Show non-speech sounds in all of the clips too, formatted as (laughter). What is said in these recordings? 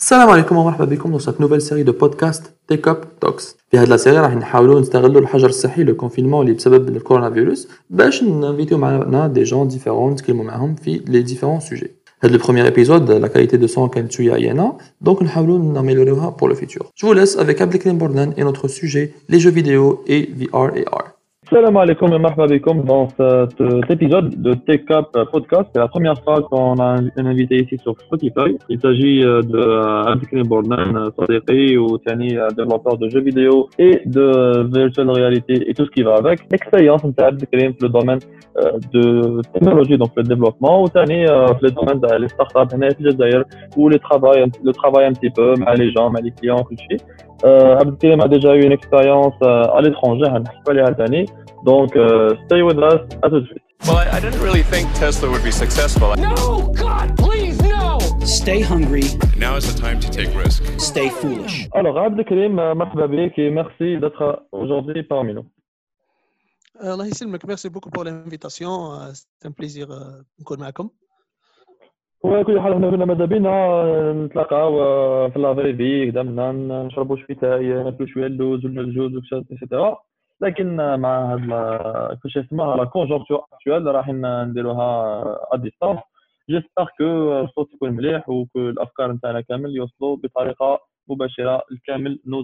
السلام عليكم ومرحبا بكم dans cette nouvelle série de podcasts Take Up Talks في هذه السيري راح نحاولوا نستغلوا الحجر الصحي لو كونفينمون اللي بسبب الكورونا فيروس باش نفيديو معنا دي جون ديفيرون نتكلموا معاهم في لي ديفيرون سوجي هذا le premier épisode la qualité de son كانت شويه عيانه دونك نحاولوا ناميليوريوها pour le futur je vous laisse avec Abdelkrim Bordan et notre sujet les jeux vidéo et VR et AR Salam alaikum et marhaba dans cet épisode de Tech Up Podcast. C'est la première fois qu'on a un invité ici sur Spotify. Il s'agit euh, de euh, Abdelkrim Bordan, Sadiqi, ou Tiani, développeur de jeux vidéo et de virtual reality et tout ce qui va avec. L'expérience de Abdelkrim le domaine euh, de technologie, donc le développement, ou Tiani le domaine des startups, où le travail, le travail un petit peu, les gens, les clients, tout suite. Euh, Abdelkrim a déjà eu une expérience euh, à l'étranger, pas les années. Donc, euh, stay with us. À tout de suite. Well, I, I didn't really think Tesla would be successful. No, God, please, no! Stay hungry. Now is the time to take risk. Stay foolish. Alors, Abdelkrim, مرحبا بك et merci d'être aujourd'hui parmi nous. الله يسلمك merci beaucoup pour l'invitation c'est un plaisir نكون معكم وكل حال حنا كنا ماذا بينا؟ نتلاقاو في لافري في قدامنا نشربوا شوية تاي ناكلوا شوية اللوز ولا الجوز اكسيتيرا لكن مع هاد كلشي اسمها لا كونجونكتور اكتوال راح نديروها ا ديستانس جيسبر كو الصوت يكون مليح وكو الأفكار نتاعنا كامل يوصلوا بطريقة مباشرة لكامل نو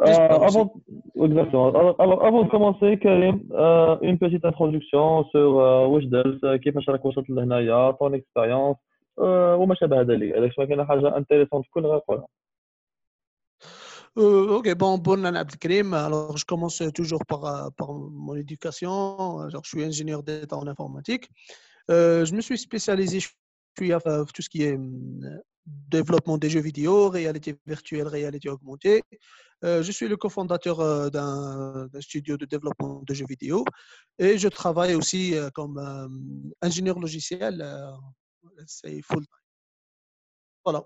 Euh, avant, exactement. Alors, alors, avant de commencer, Karim, euh, une petite introduction sur euh, Wishdels, كيفاش راك وصلت لهنايا, ton expérience, euh, وما شابه ذلك. إذا كان حاجة intéressante كل غير قولها. Euh, ok, bon, bon, Abdelkrim. Alors, je commence toujours par, par mon éducation. Alors, je suis ingénieur d'État en informatique. Euh, je me suis spécialisé, je suis à tout ce qui est développement des jeux vidéo, réalité virtuelle, réalité augmentée. Euh, je suis le cofondateur euh, d'un studio de développement de jeux vidéo et je travaille aussi euh, comme ingénieur logiciel. C'est full time. Voilà.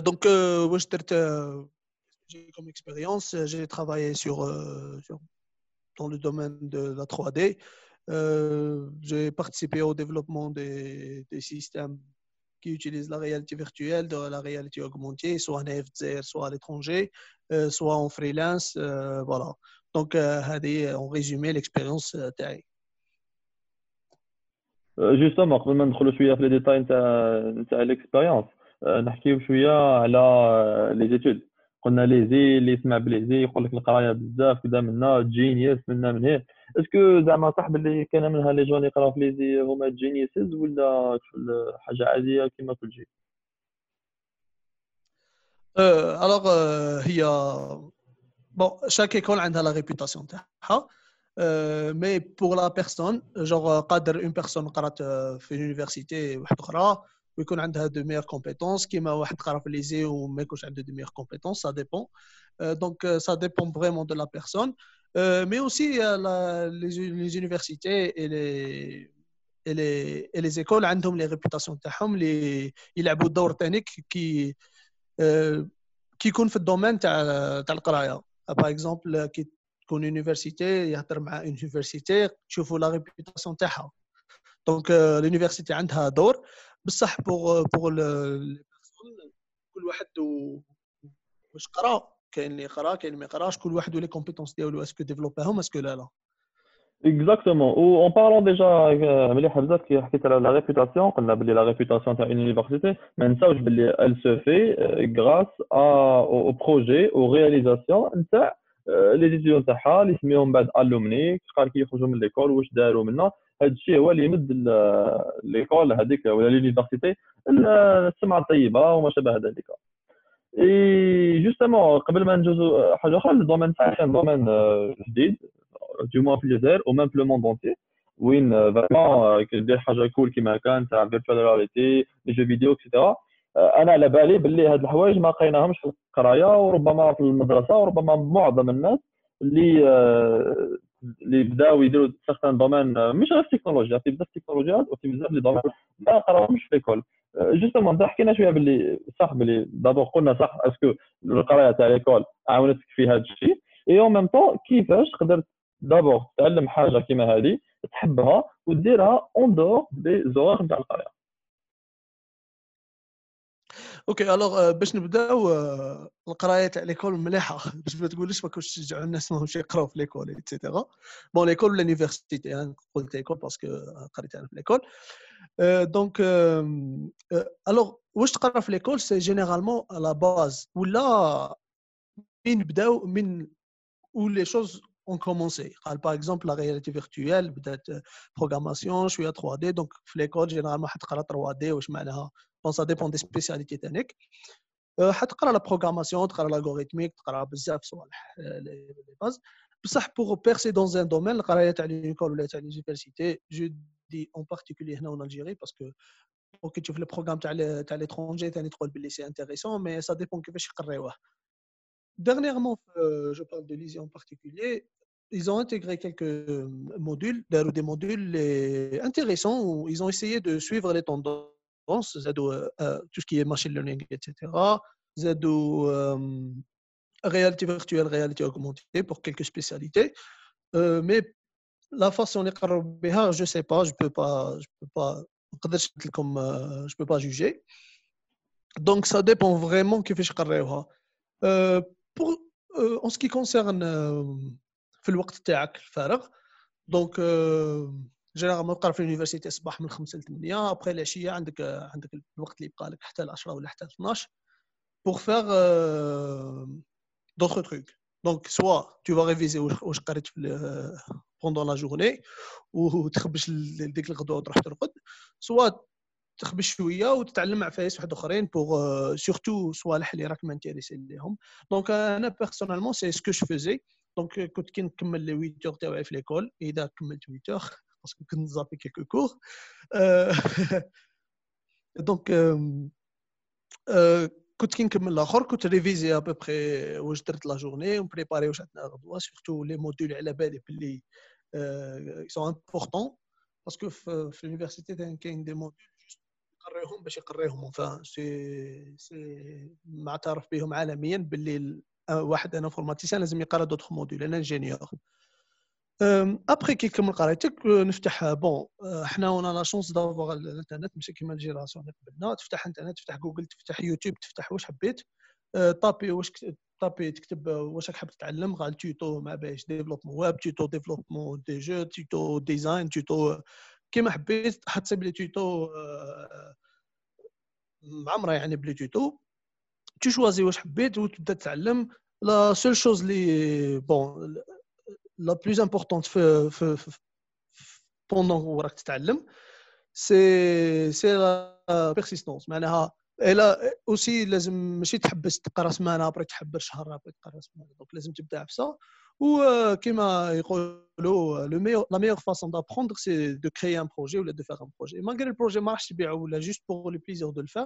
donc, j'ai comme expérience, j'ai travaillé sur, dans le domaine de la 3D. j'ai participé au développement des, des systèmes qui utilisent la réalité virtuelle, de la réalité augmentée, soit en FZR, soit à l'étranger, euh, soit en freelance. Euh, voilà. Donc, euh, en résumé l'expérience تاعي. جوستومون قبل ما ندخلوا شويه في لي ديتاي نتاع نتاع ليكسبيريونس نحكيو شويه على لي زيتود قلنا لي زي اللي يسمع بلي زي يقول لك القراية بزاف كذا منا جينيوس منا من هنا اسكو زعما صاحب اللي كان منها لي جون يقراو في لي زي هما جينيوسز ولا حاجة عادية كما كل شيء؟ الوغ هي بون شاك ايكول عندها لا ريبوتاسيون تاعها مي بور لا بيرسون جوغ قادر اون بيرسون قرات في يونيفرسيتي واحدة أخرى ويكون عندها دو ميور كومبيتونس كيما واحد قرا في ليزي وما يكونش عنده دو ميور كومبيتونس سا ديبون دونك سا ديبون فريمون دو لا بيرسون مي اوسي لي زونيفرسيتي اي لي et les, et les écoles عندهم لي ريبوتاسيون تاعهم اللي يلعبوا دور ثاني كي كي يكون في الدومين تاع تاع القرايه باغ اكزومبل كي تكون يونيفرسيتي يهضر مع يونيفرسيتي تشوفوا لا ريبوتاسيون تاعها دونك لونيفرسيتي عندها دور بصح بوغ بوغ كل واحد واش قرأ كاين اللي قرأ كاين اللي ما يقراش كل واحد ولي كومبيتونس ديالو اسكو ديفلوباهم اسكو لا لا Exactement. Ou en parlant déjà, مليح بزاف كي حكيت على لا ريبوتاسيون قلنا بلي لا ريبوتاسيون تاع يونيفرسيتي ما نساوش بلي se fait grâce à au projet au réalisation نتاع لي ديزيون تاعها اللي سميهم بعد الومني شحال كي يخرجوا من ليكول واش داروا منا هذا الشيء هو اللي يمد ليكول هذيك ولا لونيفرسيتي السمعة الطيبة وما شابه ذلك. إي جوستومون قبل ما ندوزو حاجة أخرى الدومين تاعي كان دومين جديد du moins في الجزائر أو ميم في لو موند اونتي وين فريمون كدير حاجة كول كيما كان تاع فيرتوال رياليتي لي جو فيديو اكسيتيرا أنا على بالي باللي هاد الحوايج ما لقيناهمش في القراية وربما في المدرسة وربما معظم الناس اللي اللي بداو يديروا سيغتان دومين مش غير التكنولوجيا في بزاف التكنولوجيات وفي بزاف لي دومين ما قراوهمش في ليكول جوستومون حكينا شوية باللي صح باللي دابور قلنا صح اسكو القراية تاع ليكول عاونتك في هذا الشيء؟ اي اون ميم طون كيفاش قدرت دابور تعلم حاجة كيما هذه تحبها وديرها اون دور دي زوار نتاع القراية؟ أوكي الوغ باش نبداو آه، القرايه تاع ليكول مليحة. (laughs) باش ما تقوليش ما كنتش تشجعوا الناس ماهمش يقراو في ليكول ايتترا بون ليكول ولا لونيفرسيتي أنا قلت ليكول باسكو قريت أنا في ليكول دونك الوغ واش تقرا في ليكول سي جينيرالمون لا باز ولا من بداو من où les choses ont commencé. قال par exemple la réalité virtuelle بدات programmation شويه 3D donc في ليكول جينيرالمون حتقرا 3D واش معناها بون سا ديبون دي سبيسياليتي تاعك أه، حتقرا لا بروغراماسيون تقرا لاغوريتميك تقرا بزاف صوالح أه، لي باز بصح بوغ بيرسي دون ان دومين القرايه تاع ليكول ولا تاع ليونيفرسيتي جو دي اون بارتيكولي هنا اون الجيري باسكو اوكي تشوف لي بروغرام تاع تاع ليترونجي ثاني تقول بلي سي انتيريسون مي سا ديبون كيفاش يقريوه Dernièrement, euh, je parle de l'ISI en particulier, ils ont intégré quelques euh, modules, des modules intéressants où ils ont essayé de suivre les tendances, euh, euh, tout ce qui est machine learning, etc. Zado, réalité virtuelle, réalité augmentée pour quelques spécialités. mais la façon de je ne sais pas, je ne peux pas, je peux pas, je peux pas juger. Donc, ça dépend vraiment qui fait pour, en ce qui concerne في الوقت تاعك الفارغ. دونك جينيرالمون تقرا في اليونيفرسيتي الصباح من 5 ل 8 ابخي العشية عندك عندك الوقت اللي يبقى لك حتى ل 10 ولا حتى ل 12 pour faire euh, d'autres trucs. Donc, soit tu vas réviser واش قريت pendant la journée وتخبش ديك الغدوة وتروح ترقد soit تخبش شوية وتتعلم مع فايس واحد آخرين بوغ سورتو صوالح اللي راك مانتيريسي ليهم. دونك أنا بيرسونيلمون سي سكو جو فيزي دونك كنت كي نكمل لي 8 اور تاعي في ليكول اذا كملت 8 اور باسكو كنت نزابي كيلكو كور دونك كنت كي نكمل الآخر كنت ريفيزي ابوبخي واش درت لا جورني ونبريباري واش عندنا غدوه سورتو لي موديول على بالي باللي سون امبورطون باسكو في اليونيفرسيتي كاين دي موديول يقريهم باش يقريهم. سي سي معترف بهم عالميا باللي واحد أنا انفورماتيسيان لازم يقرأ دوطخ موديول أنا انجينيور ابخي كي كمل قرايتك نفتح بون حنا ونا لا شونس دافوغ الإنترنت ماشي كيما الجيراسيون اللي قبلنا. تفتح إنترنت تفتح جوجل تفتح يوتيوب تفتح واش حبيت. طابي واش طابي تكتب واش راك حاب تتعلم غا التوتو مع باش ديفلوبمون ويب توتو ديفلوبمون دي جو توتو ديزاين توتو كيما حبيت. حتصيب لي توتو معمره يعني بلي توتو تو شوازي واش حبيت وتبدا تتعلم لا سول شوز لي بون لا بلوز امبورطونت في في بوندون وراك تتعلم سي سي لا بيرسيستونس معناها الا اوسي لازم ماشي تحبس تقرا سمانه ابري تحبس شهر ابري تقرا سمانه دونك لازم تبدا عفسه وكما يقولوا لو ميور لا ميور فاسون دابروندر سي دو كريي ان بروجي ولا دو فيغ ان بروجي مالغري البروجي ما راحش تبيعو ولا جوست بور لو بليزير دو الفيغ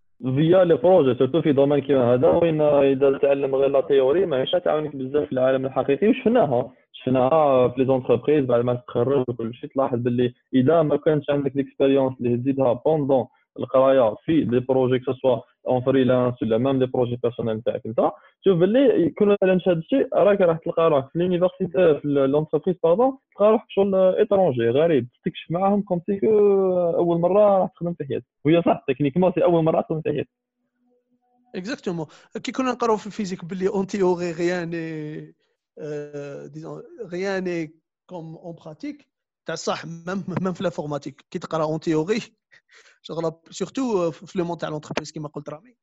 فيا لي بروجي سورتو في دومين كيما هذا وين إذا تعلم غير لا تيوري ماهيش تعاونك بزاف في العالم الحقيقي وشفناها. شفناها في لي زونتربريز بعد ما تخرج وكل شيء تلاحظ باللي إذا ما كانش عندك ليكسبيريونس اللي تزيدها بوندون القراية في لي بروجي كو سوا اون فريلانس ولا ميم لي بروجي بيرسونيل تاعك. انت شوف باللي يكون مثلا هذا الشيء راك راح تلقى روحك في لونيفرسيتي في لونتربريز باردون تلقى روحك شغل ايترونجي غريب. تستكشف معاهم كوم سي أول مرة راح تخدم في حياتك. وهي صح تكنيكمون سي أول مرة تخدم في حياتك. اكزاكتومون كي كنا نقراو في الفيزيك باللي اون تيوري غيان ديزون غيان كوم اون براتيك تاع صح ميم ميم في لافورماتيك كي تقرا اون تيوري (laughs) شغل سورتو في لو مون تاع لونتربريز كيما قلت رامي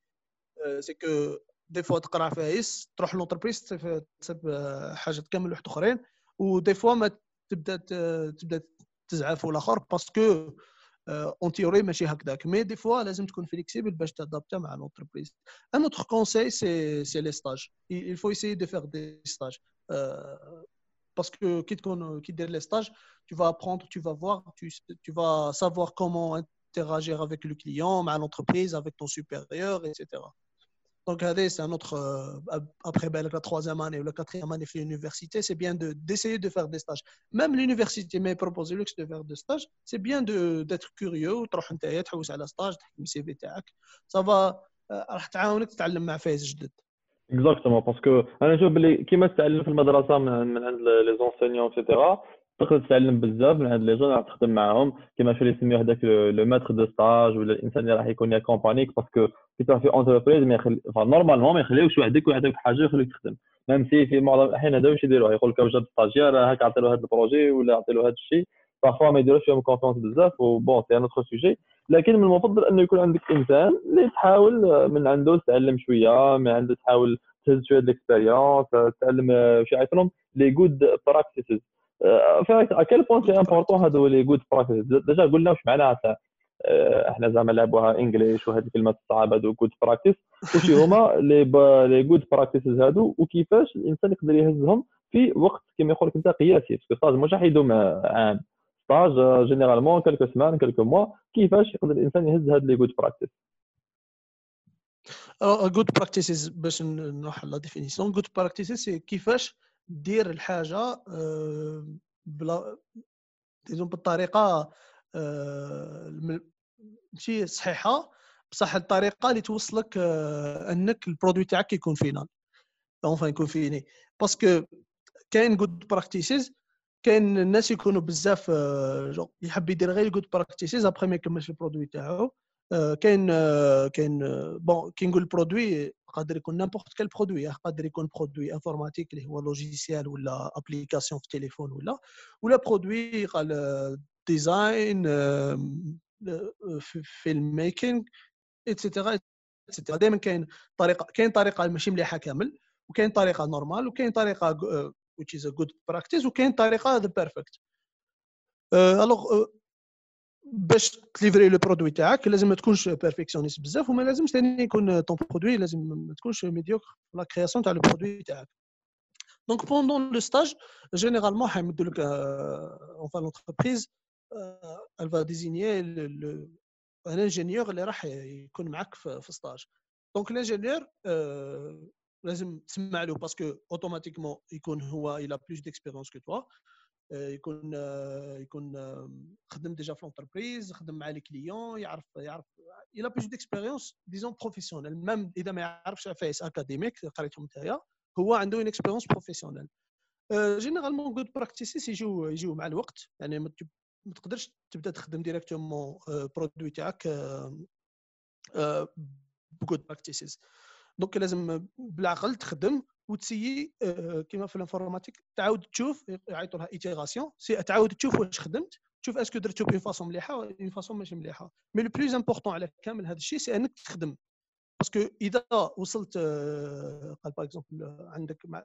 سي كو دي فوا تقرا فايس تروح لونتربريز تصيب حاجات كامل واحد اخرين ودي فوا ما تبدا تبدا تزعف الاخر باسكو اون تيوري ماشي هكذاك مي دي فوا لازم تكون فليكسيبل باش تادابتا مع لونتربريز ان اوتر كونساي سي سي لي ستاج il faut essayer de faire des stages parce que qui تكون كي دير لي ستاج tu vas apprendre tu vas voir tu, tu vas savoir comment interagir avec le client, à l'entreprise, avec ton supérieur, etc. Donc, c'est un autre. Euh, après ben, la troisième année ou la quatrième année de l'université, c'est bien d'essayer de, faire des stages. Même l'université m'a proposé luxe de faire des stages. C'est bien d'être curieux, de un stage, Ça va. Euh, Exactement, parce que, comme je les enseignants, etc., تتعلم تقدر تتعلم بزاف من عند لي جون راح تخدم معاهم. كيما شو اللي يسميوه هذاك لو ماتر دو ستاج ولا الإنسان اللي راح يكون يكومبانيك باسكو كي تروح في اونتربريز ما يخلي نورمالمون ما يخليوش وحدك ويعطيك حاجة يخليك تخدم. ميم سي في معظم الاحيان هذا واش يديروه. يقول لك واش ستاجير هاك عطي له هذا البروجي ولا عطي له هذا الشيء بارفوا ما يديروش فيهم كونفونس بزاف وبون سي ان اوتر سوجي لكن من المفضل أنه يكون عندك إنسان اللي تحاول من عنده تتعلم شوية من عنده تحاول تهز شوية ديكسبيريونس تعلم آه، شي يعيط لهم لي جود براكتيسز ا كيل بوان سي امبورطون هادو لي جود براكتيسز ديجا قلنا واش معناها تاع آه، إحنا زعما لعبوها انجليش وهذه الكلمات الصعابه هادو جود براكتيس وشي هما؟ (laughs) لي لي جود براكتيسز هادو وكيفاش الإنسان يقدر يهزهم في وقت كما يقول لك أنت قياسي. باسكو ستاج مش راح يدوم آه، عام. ستاج جينيرالمون كالكو سمان كالكو موا كيفاش يقدر الإنسان يهز هاد لي جود براكتيس good practices باش نروح لا ديفينيسيون practices سي كيفاش دير الحاجة آه، بلا بالطريقة آه، ماشي صحيحة بصح الطريقة اللي توصلك آه، أنك البرودوي تاعك يكون فينال. اونفا يكون فيني. باسكو كاين جود براكتيسز كاين الناس يكونوا بزاف يحب يدير غير جود براكتيسز ابخي ما يكملش البرودوي تاعو. كاين كاين بون كي نقول برودوي قادر يكون نيمبورت كال برودوي قادر يكون برودوي انفورماتيك اللي هو لوجيسيال ولا ابليكاسيون في التليفون ولا ولا برودوي قال ديزاين فيلم ميكينغ اتسيتيرا اتسيتيرا دائما كاين طريقة كاين طريقة ماشي مليحة كامل وكاين طريقة نورمال وكاين طريقة آه، which is a good practice وكاين طريقة the perfect. الوغ باش تليفري لو برودوي تاعك لازم ما تكونش بيرفكسيونيست بزاف وما لازمش ثاني يكون طون برودوي لازم ما تكونش ميديوكر لا كرياسيون تاع لو برودوي تاعك دونك بوندون لو ستاج جينيرالمون حيمدوا لك اونفا لونتربريز elle va désigner le, le, un ingénieur اللي راح يكون معك في, في ستاج دونك الانجينيور لازم تسمع له باسكو اوتوماتيكمون يكون هو il a plus d'expérience que toi آه، يكون آه، يكون آه، خدم ديجا في لونتربريز خدم مع لي كليون يعرف يعرف a plus d'expérience disons professionnelle. Même إذا ما يعرفش عفايس اكاديميك قريتهم نتايا هو عنده une expérience professionnelle. جينيرالمون جود براكتيسيس يجيو يجيو مع الوقت. يعني ما تقدرش تبدأ تخدم ديريكتومون برودوي تاعك بجود براكتيسيس دونك لازم بالعقل تخدم. وتسيي آه، كيما في الانفورماتيك تعاود تشوف يعيطوا لها إيتيغاسيون سي تعاود تشوف واش خدمت تشوف أسكو درتو بون فاسون مليحة اون فاسون ماشي مليحة. مي لو بلوز امبورطون على كامل هذا الشيء سي أنك تخدم. باسكو إذا وصلت آه، قال باغ اكزومبل عندك مع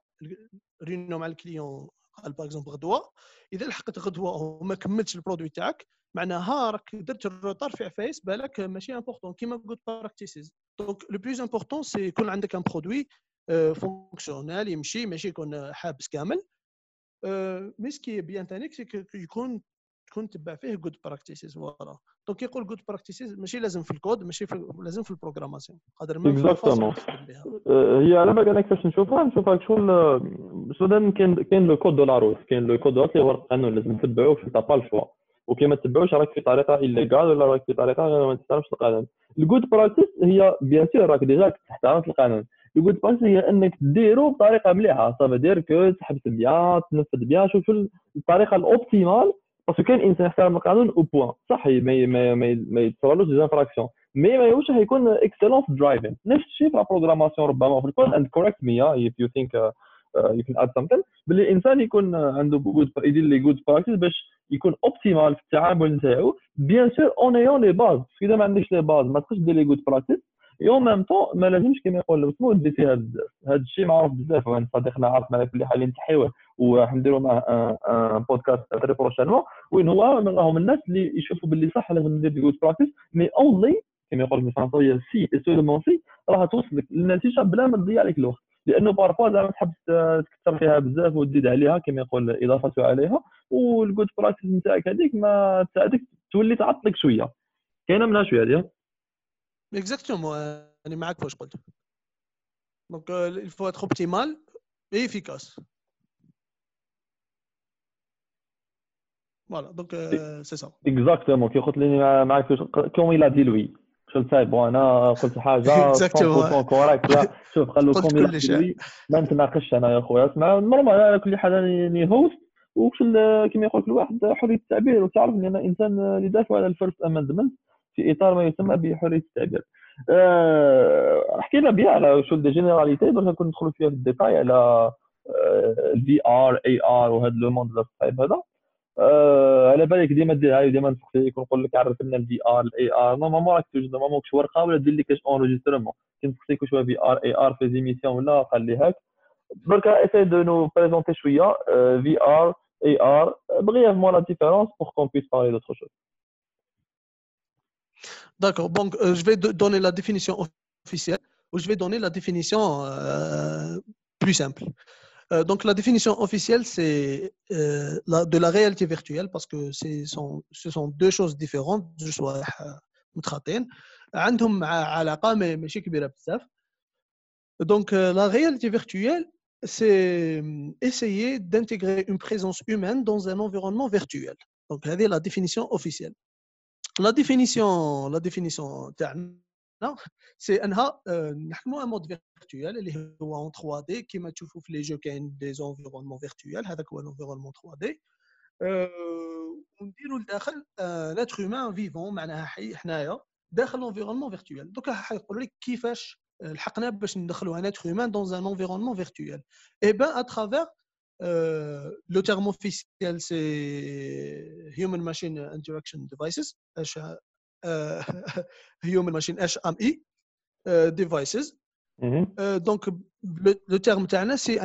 ريونيون مع الكليون قال باغ اكزومبل غدوة إذا لحقت غدوة وما كملتش البرودوي تاعك معناها راك درت الروتار في عفايس بالك ماشي امبورطون كيما جود براكتيسز دونك لو بلوز امبورطون سي يكون عندك ان برودوي فونكسيونال يمشي ماشي يكون حابس كامل. مي سكي بيان كو يكون تكون تبع فيه جود براكتيسز فوالا دونك يقول جود براكتيسز ماشي لازم في الكود ماشي في لازم في البروغراماسيون قادر. تخدم بها. آه، هي على بالك أنا كيفاش نشوفها نشوفها شغل سودان كاين كاين لو كود دو لا روت كاين لو كود دو اللي هو القانون لازم تتبعوه أنت با الشوا وكي ما تتبعوش راك في طريقة ايليغال ولا راك في طريقة ما تحترمش القانون. الجود براكتيس هي بيان سور راك ديجا تحترم القانون. الجود براكتيس هي إنك ديرو بطريقة مليحة. صافي دير كو تحبس بيان تنفذ بيان شوف شو الطريقة الأوبتيمال. باسكو كاين إنسان يحترم القانون أو بوان صح ما ما يتصورلوش دي انفراكسيون مي ما يوش هيكون اكسلون في درايفين نفس الشيء في البروغراماسيون ربما. في الكود اند كوريكت مي think uh, uh, you can add something. باللي الانسان يكون عنده جود يدير لي جود براكتيس باش يكون اوبتيمال في التعامل نتاعو. بيان سور اون ايون لي باز إذا ما عندكش لي باز ما تقدرش دير لي جود براكتيس اي ميم طون ما لازمش كما يقول اسمه دير فيها بزاف هذا الشيء معروف بزاف وانا صديقنا عارف في اللي حاليا نتحيوه وحنديروا معاه ان بودكاست تري بروشينمون وين هو من راهم الناس اللي يشوفوا باللي صح لازم ندير دي جود براكتيس مي اونلي كما يقول بالفرنسيه سي اي سولمون سي راح توصلك للنتيجه بلا ما تضيع عليك الوقت لأنه بارفوا زعما تحب تكثر فيها بزاف وتزيد عليها كما يقول إضافة عليها والجود براكتيس نتاعك هذيك ما تساعدك تولي تعطلك شوية. كاينة منها شوية هذه؟ اكزاكتومون أنا معك واش قلت faut être optimal et efficace. Voilà, donc euh, c'est ça. اكزاكتومون كي قلت لي مع- معك فاش كوم إلى دي لوي قلت صايب بون أنا قلت حاجة (laughs) Exactement. 100% كوريكت لا شوف قال له كوم إلى دي. لوي ما نتناقش أنا يا خويا اسمع نورمال على كل حال اني هوست كما يقول كل واحد حريه التعبير وتعرف ان أنا انسان اللي دافع على الفيرست امندمنت في إطار ما يسمى بحرية التعبير. أه حكينا بها على شو دي جينيراليتي باش نكون ندخلوا فيها في الديتاي على الفي ار اي ار وهذا لو موند الصعيب هذا. آه، على بالك ديما ديرها وديما نسقسيك ونقول لك عرف لنا الفي ار الاي ار نورمالمون راك توجد نورمالمون كش ورقة ولا دير لك كاش اونجسترمون كي نسقسيك هو في ار اي ار في زيميسيون ولا قال لي هاك. بركا اساي دو نو بريزونتي شوية في ار اي ار brièvement la différence pour qu'on puisse parler d'autre chose. D'accord, donc euh, je vais do- donner la définition officielle ou je vais donner la définition euh, plus simple. Euh, donc la définition officielle, c'est euh, la- de la réalité virtuelle parce que c'est- sont- ce sont deux choses différentes. Je sois متخاطين عندهم ع- علاقة ما- ماشي كبيرة بزاف. Donc euh, la réalité virtuelle, c'est euh, essayer d'intégrer une présence humaine dans un environnement virtuel. Donc, c'est la définition officielle. La définition, la définition تاعنا c'est انها آه، نحكموا un mode virtuel اللي هو en 3D كما تشوفوا في les jeux كاين des environnements virtuels هذاك هو l'environnement 3D آه، ونديروا لداخل لاتر هيومان فيفون معناها حي حنايا داخل l'environnement virtuel دوكا حيقولوا لك كيفاش آه، لحقنا باش ندخلوا un être humain dans un environnement virtuel et ben à travers euh, euh, le terme officiel, c'est Human Machine Interaction Devices, euh, (laughs) Human Machine HMI euh, Devices. Mmh donc, le, terme c'est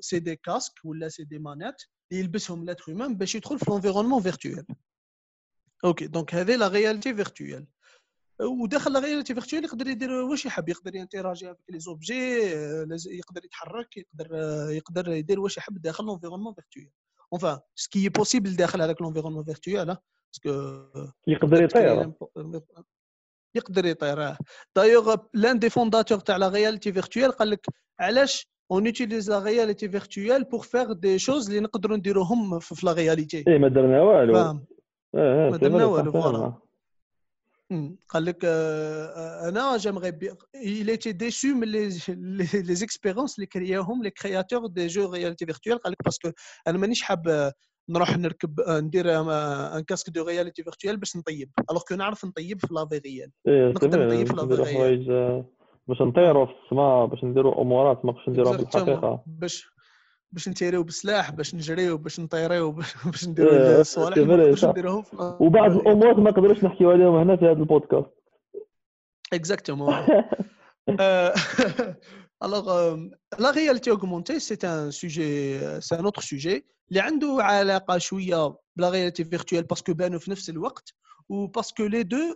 c'est des casques ou là, c'est des manettes. Et ils baissent l'être humain, ils trouvent l'environnement virtuel. Ok, donc, c'est la réalité virtuelle. وداخل لا رياليتي فيرتويال يقدر يدير؟ واش يحب؟ يقدر ينتراجي افيك لي زوبجي يقدر يتحرك يقدر آه، يقدر يدير واش يحب داخل enfin ce qui est possible داخل هذاك virtuel hein, parce que يقدر يطير. يقدر يطير دايوغ لأن دي فونداتور تاع لا رياليتي فيرتويال قال لك علاش اون utilise لا رياليتي فيرتويال بور فيغ دي شوز اللي نقدروا نديروهم في لا رياليتي إيه ما درنا والو فاهم؟ آه ما درنا والو، فوالا. قال لك آه، آه، أنا جيمغي بي il était déçu من لي لي اكسبيرونس اللي كرياهم لي كرياتور دي جو رياليتي فيرتويال قال لك باسكو أنا مانيش حاب آه، نروح نركب ندير ان كاسك دو رياليتي فيرتويال باش نطيب. الوغ كو نعرف نطيب في لا في ريال نقدر نطيب في باش لا نديرو فيغيال. حوايج آه، باش نطيروا في السماء باش نديروا أمورات ما باش نديروها في. الحقيقة باش باش نتيريو بالسلاح باش نجريو باش نطيريو باش باش إيه، نديرو الصوالح c'est اللي ما vrai، نقدرش صح. نديروهم في لا- وبعض في- الامور ما نقدروش نحكيو عليهم هنا في هذا البودكاست Exactement. Euh, alors, euh, la réalité augmentée, c'est un sujet, euh, c'est un autre sujet. اللي عنده علاقة شوية بلا réalité virtuelle parce que بانوا في نفس الوقت ou parce que les deux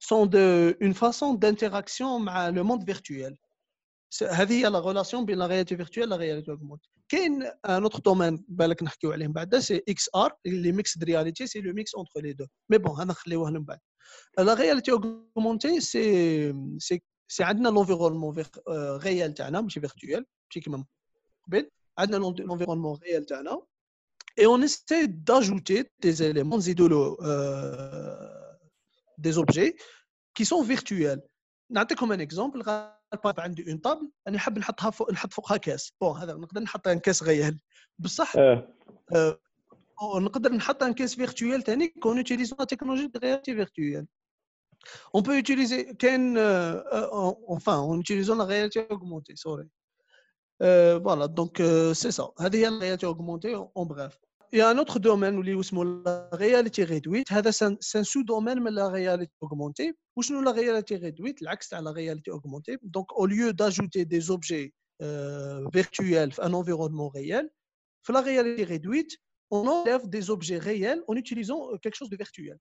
sont de, une façon d'interaction مع le monde virtuel. C'est- هذه هي la relation بين la réalité virtuelle et la réalité augmentée. كاين un autre domaine بالك نحكيو عليه من بعد c'est XR اللي mixed reality c'est le mix entre les deux. Mais bon هذا نخليوه من بعد. La réalité augmentée c'est c'est c'est عندنا l'environnement vir- euh, réel تاعنا ماشي virtuel ماشي كيما من قبل عندنا l'en- l'environnement réel تاعنا et on essaie d'ajouter des éléments نزيدوا له euh, des objets qui sont virtuels نعطيكم un exemple البايب عندي اون طابل أنا نحب نحطها فوق نحط فوقها كاس. بون هذا نقدر نحطها كاس غيال. بصح آه. آه. ونقدر نحط ان كيس فيرتويال ثاني كون اوتيليزون لا تكنولوجي دو رياليتي فيرتويال اون بو اوتيليزي كاين انفان اون اوتيليزون لا رياليتي اوغمونتي سوري فوالا دونك سي سا هذه هي غيالتي اوغمونتي اون بغاف Il y a un autre domaine où il la réalité réduite. C'est un sous-domaine mais la réalité augmentée. Où nous la réalité réduite, l'axe à la réalité augmentée. Donc, au lieu d'ajouter des objets euh, virtuels à un environnement réel, la réalité réduite, on enlève des objets réels en utilisant euh, quelque chose de virtuel.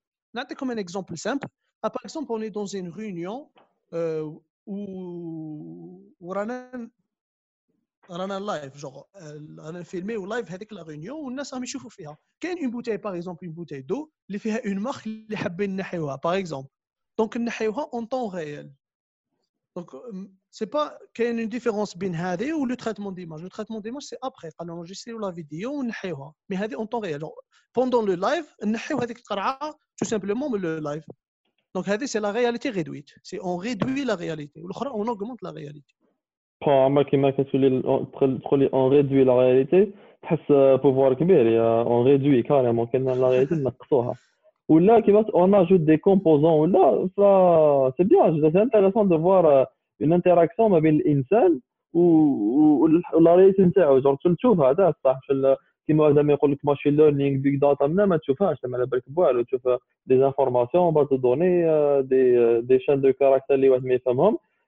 Comme un exemple simple, ah, par exemple, on est dans une réunion euh, où رانا رانا لايف جوغ رانا فيلمي ولايف هذيك لا ريونيون والناس راهم يشوفوا فيها كاين اون بوتاي باغ اكزومبل اون بوتاي دو اللي فيها اون مارك اللي حابين نحيوها باغ اكزومبل دونك نحيوها اون طون ريال دونك سي با كاين اون ديفيرونس بين هذه ولو تريتمون ديماج لو تريتمون ديماج سي ابخي قالوا انجستريو لا فيديو ونحيوها مي هذه اون طون ريال بوندون لو لايف نحيو هذيك القرعه تو سامبلومون من لو لايف دونك هذه سي لا رياليتي ريدويت سي اون ريدوي لا رياليتي والاخرى اون اوغمونت لا رياليتي عمر كيما كتولي تدخل اون ريدوي لا رياليتي تحس بوفوار كبير اون ريدوي كاريمون كاين لا رياليتي نقصوها ولا كيما اون اجوت دي كومبوزون ولا سي بيان سي انتريسون دو فوار اون انتراكسيون ما بين الانسان ولا رياليتي نتاعو جور تشوف هذا صح في كيما زعما يقول لك ماشين ليرنينغ بيج داتا منا ما تشوفهاش زعما على بالك بوالو تشوف دي انفورماسيون باز دوني دي دي شان دو كاركتر اللي واحد ما يفهمهم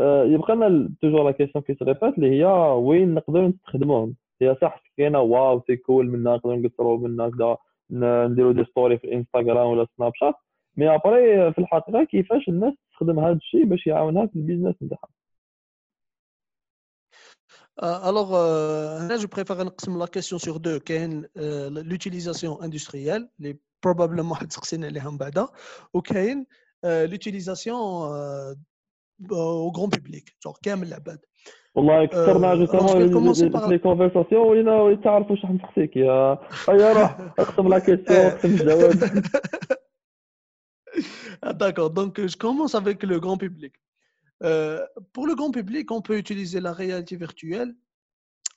يبقى لنا توجور لا كيسيون كي تريبات اللي هي وين نقدروا نستخدموهم؟ هي صح كاينة واو سي كول منا نقدروا نقصروا منا كذا نديروا دي ستوري في الانستغرام ولا سناب شات. مي ابري في الحقيقة كيفاش الناس تستخدم هذا الشيء باش يعاونها في البيزنس نتاعها؟ الوغ هنا جو بريفير نقسم لا كيسيون سور دو كاين لوتيليزاسيون اندستريال اللي بروبابلمون واحد تسقسينا عليها من بعدا وكاين لوتيليزاسيون او غران بوبليك جونغ كامل العباد والله (laughs) كثرنا جوستومون لي كونفرساسيون ولينا تعرفوا واش راح نسقسيك يا هيا روح اقسم لا كيسيون اقسم الجواب (laughs) D'accord, donc je commence avec le grand public. Euh, pour le grand public, on peut utiliser la réalité virtuelle.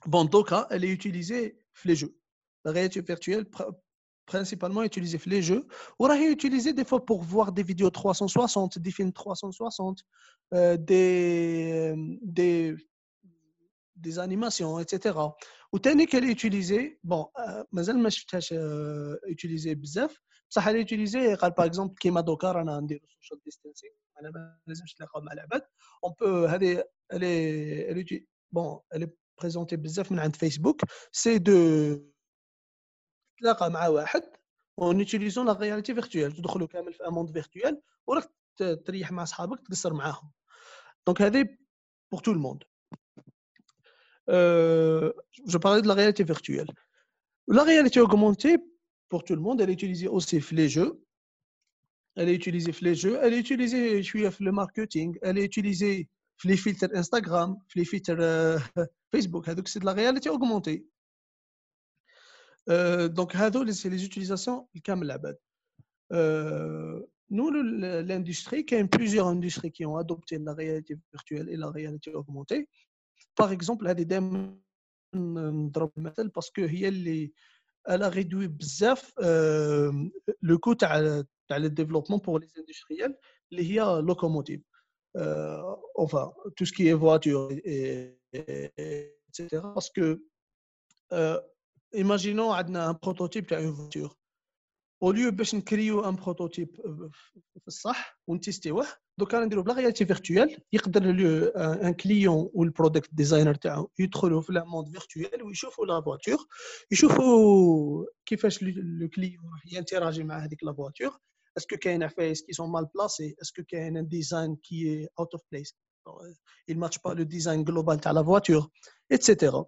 Bon, Doka, elle est utilisée dans les jeux. La réalité virtuelle, pr- principalement utilisée dans les jeux. On l'a utilisée des fois pour voir des vidéos 360, des films 360, euh, des, des, des animations, etc. Ou تاني qu'elle est utilisée, bon, euh, مازال ما شفتهاش euh, utilisée بزاف بصح elle est utilisée قال par exemple كيما دوكا رانا نديرو social distancing انا ما لازمش نتلاقاو مع العباد on peut هذه elle est elle est bon elle est présentée بزاف من عند فيسبوك سي دو تلاقى مع واحد اون utilisant لا رياليتي فيرتوال تدخلوا كامل في ان موند فيرتوال وراك ت- تريح مع صحابك تقصر معاهم دونك هذه pour tout le monde Euh, je parlais de la réalité virtuelle. La réalité augmentée, pour tout le monde, elle est utilisée aussi dans les jeux. Elle est utilisée dans les jeux. Elle est utilisée je suis dans le marketing. Elle est utilisée dans les filtres Instagram, dans les filtres euh, (laughs) Facebook. Donc, c'est de la réalité augmentée. Euh, donc, c'est les utilisations euh, Nous, l'industrie, il y a plusieurs industries qui ont adopté la réalité virtuelle et la réalité augmentée. Par exemple, euh, elle parce qu'elle a réduit le coût le développement pour les industriels, les locomotives. Enfin, tout ce qui est voiture, etc. Parce que imaginons عندنا un prototype تاع une voiture au lieu باش نكريو ان بروتوتيب في الصح ونتيستيوه دوكا نديرو بلا رياليتي فيرتوال يقدر لو ان كليون والبرودكت ديزاينر تاعو يدخلوا في لا موند فيرتوال ويشوفوا لا فواتور يشوفوا كيفاش لو كليون راح ينتراجي مع هذيك لا فواتور اسكو كاين عفايس كي سون مال بلاسي اسكو كاين ان ديزاين كي اوت اوف بليس il match pas le design global تاع la voiture etc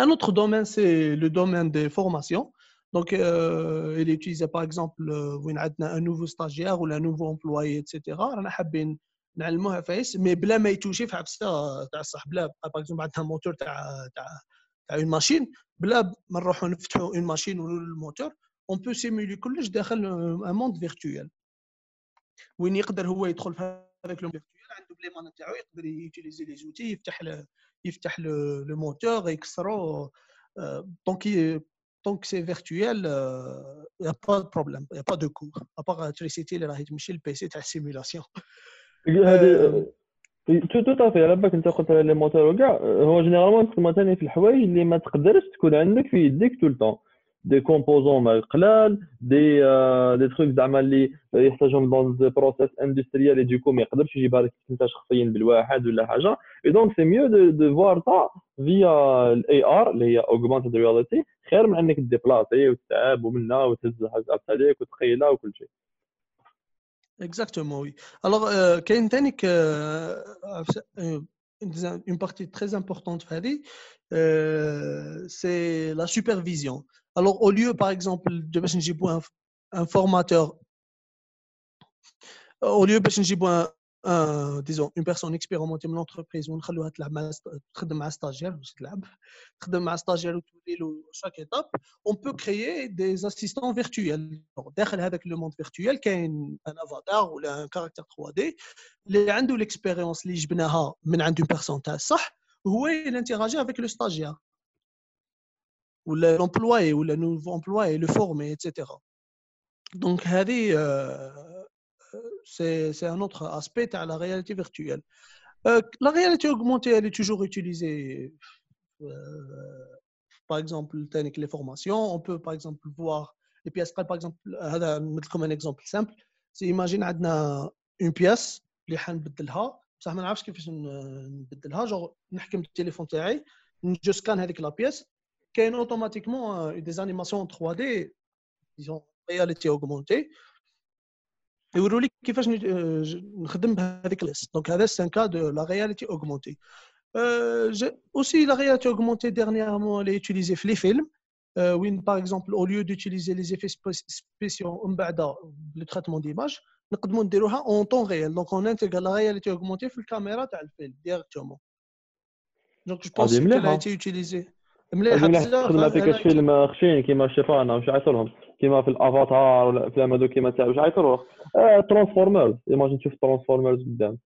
un autre domaine c'est le domaine des formations donc, euh, il est utilisé par exemple euh, وين عندنا un nouveau stagiaire ou un nouveau employé, etc. رانا حابين نعلموها فايس مي بلا ما يتوشي في عبسه تاع الصح بلا باغ اكزومبل عندنا موتور تاع تاع تاع اون ماشين بلا ما نروحوا نفتحوا اون ماشين ونقولوا الموتور اون بو سيمولي كلش داخل ان موند فيرتوال وين يقدر هو يدخل في هذاك لو فيرتوال عنده بلي مان تاعو يقدر يوتيليزي لي زوتي يفتح له يفتح لو موتور يكسرو دونك Donc, c'est virtuel, il n'y a pas de problème, il n'y a pas de cours. À part l'électricité, اللي راهي تمشي البيسي تاع السيمولاسيون. (laughs) هذه تو تو طافي على بالك انت قلت لي موتور وكاع هو جينيرالمون نستخدمها ثاني في الحوايج اللي ما تقدرش تكون عندك في يديك طول الطون des composants قلال des euh, des trucs زعما اللي يحتاجهم dans des process industriels et du coup ما يقدرش يجيبها لك انت شخصيا بالواحد ولا حاجة et donc c'est mieux de de voir ça via الاي ار اللي هي augmented reality خير من انك تديبلاصي وتتعب ومنا وتهز الحاجة عليك وتخيلها وكل شيء Exactement, oui. Alors, euh, كاين ثانيك une partie très importante, Fadi, euh, c'est la supervision. Alors, au lieu, par exemple, de passer un, un formateur, euh, au lieu de passer un, disons, une personne expérimentée dans l'entreprise, on peut créer des assistants virtuels. Avec le monde virtuel, il y a un avatar ou un caractère 3D, qui a l'expérience que j'ai d'une personne, il interagit avec le stagiaire ولا l'employé ولا nouveau employé le former etc donc هذه euh, c'est c'est un autre aspect تاع la réalité virtuelle Euh, la réalité augmentée elle est toujours utilisée euh, par exemple تانيك les formations on peut par exemple voir les pièces par exemple هذا نمثل لكم un exemple simple c'est imagine عندنا une pièce اللي حنبدلها بصح ما نعرفش كيفاش ن- نبدلها جو نحكم بالتليفون تاعي نجو سكان هذيك لا بيس كاين اوتوماتيكمون دي انيماسيون 3 دي ديزون رياليتي اوغمونتي يوروا لك كيفاش ن- آه، ج- نخدم بهذيك البيس دونك هذا سان كا دو لا رياليتي اوغمونتي aussi la réalité augmentée dernièrement elle est utilisée في les films euh, وين par exemple au lieu d'utiliser les effets spé- spéciaux من بعد le traitement d'image نقدموا نديروها en temps réel donc on intègre la réalité augmentée في الكاميرا تاع الفيلم directement donc je pense هذه qu'elle a مليحة. été utilisée مليحة هذه بزاف تخدم elle a كاش été- فيلم خشين كيما شيفا انا واش عيطولهم كيما في الافاتار ولا الافلام هذو كيما تاع واش عيطولوا ترانسفورمرز ايماجين تشوف ترانسفورمرز قدام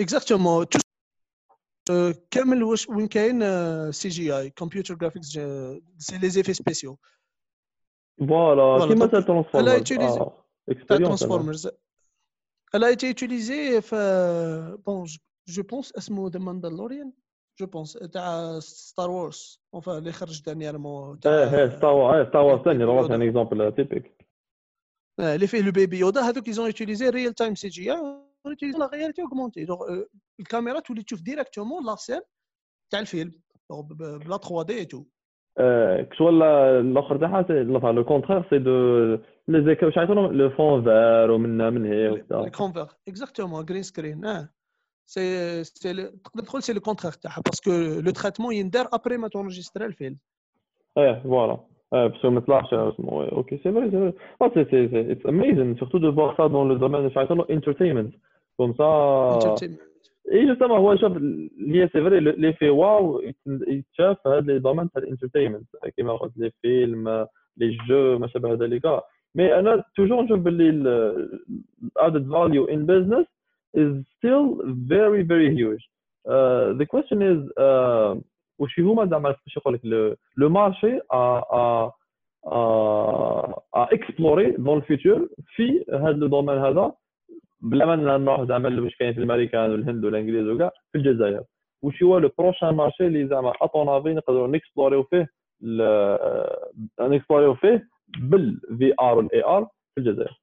exactement tout euh, كامل واش وين كاين سي جي اي كمبيوتر جرافيكس سي لي زيفي سبيسيو فوالا Voilà, كيما donc, تاع elle a ترانسفورمرز utilisé- اه تاع اكسبيريونس Transformers. Elle a été utilisée في bon je, je pense اسمه The Mandalorian جو بونس تاع ستار وورز. اللي خرج دانييرمون تاع آه ستار وورز ستار وورز ثاني راه ان اكزومبل تيبيك اللي فيه لو بيبي يودا هذوك ايزون يوتيليزي ريال تايم سي جي يوتيليزي لا رياليتي اوغمونتي الكاميرا تولي تشوف ديريكتومون لا سين تاع الفيلم. بلا 3 دي تو كش ولا الآخر تاعها لو كونترير سي دو لي زيكا واش عيطوا لو فون فار ومن من هي وكذا فون اكزاكتومون جرين سكرين آه سي سي تقدر تقول سي لو كونترير تاعها باسكو لو تريتمون يندار ابري ما تونجستري الفيلم إيه فوالا إيه باسكو ما طلعش أوكي سي فري سي فري سي سي اتس اميزين سورتو دو فوار سا دون لو دومين عيطولو انترتينمنت كوم سا. اي جوستومون هو اللي هي سي فري لي في واو يت- يتشاف في هاد لي دومين تاع الانترتينمنت كيما قلت لي فيلم لي جو ما شابه ذلك مي أنا توجور نشوف باللي الادد فاليو ان بزنس is still very very huge. Uh, the question is uh, وش هما زعما باش يقول لك لو مارشي ا اكسبلوري دون الفيتور في هذا لو دومين هذا. بلا ما نروح زعما واش كاين في الأمريكان والهند والإنجليز وكاع في الجزائر. وش هو لو بروشان مارشي اللي زعما اطون افي نقدروا نكسبلوريو فيه نكسبلوريو فيه بالفي ار والاي ار في الجزائر؟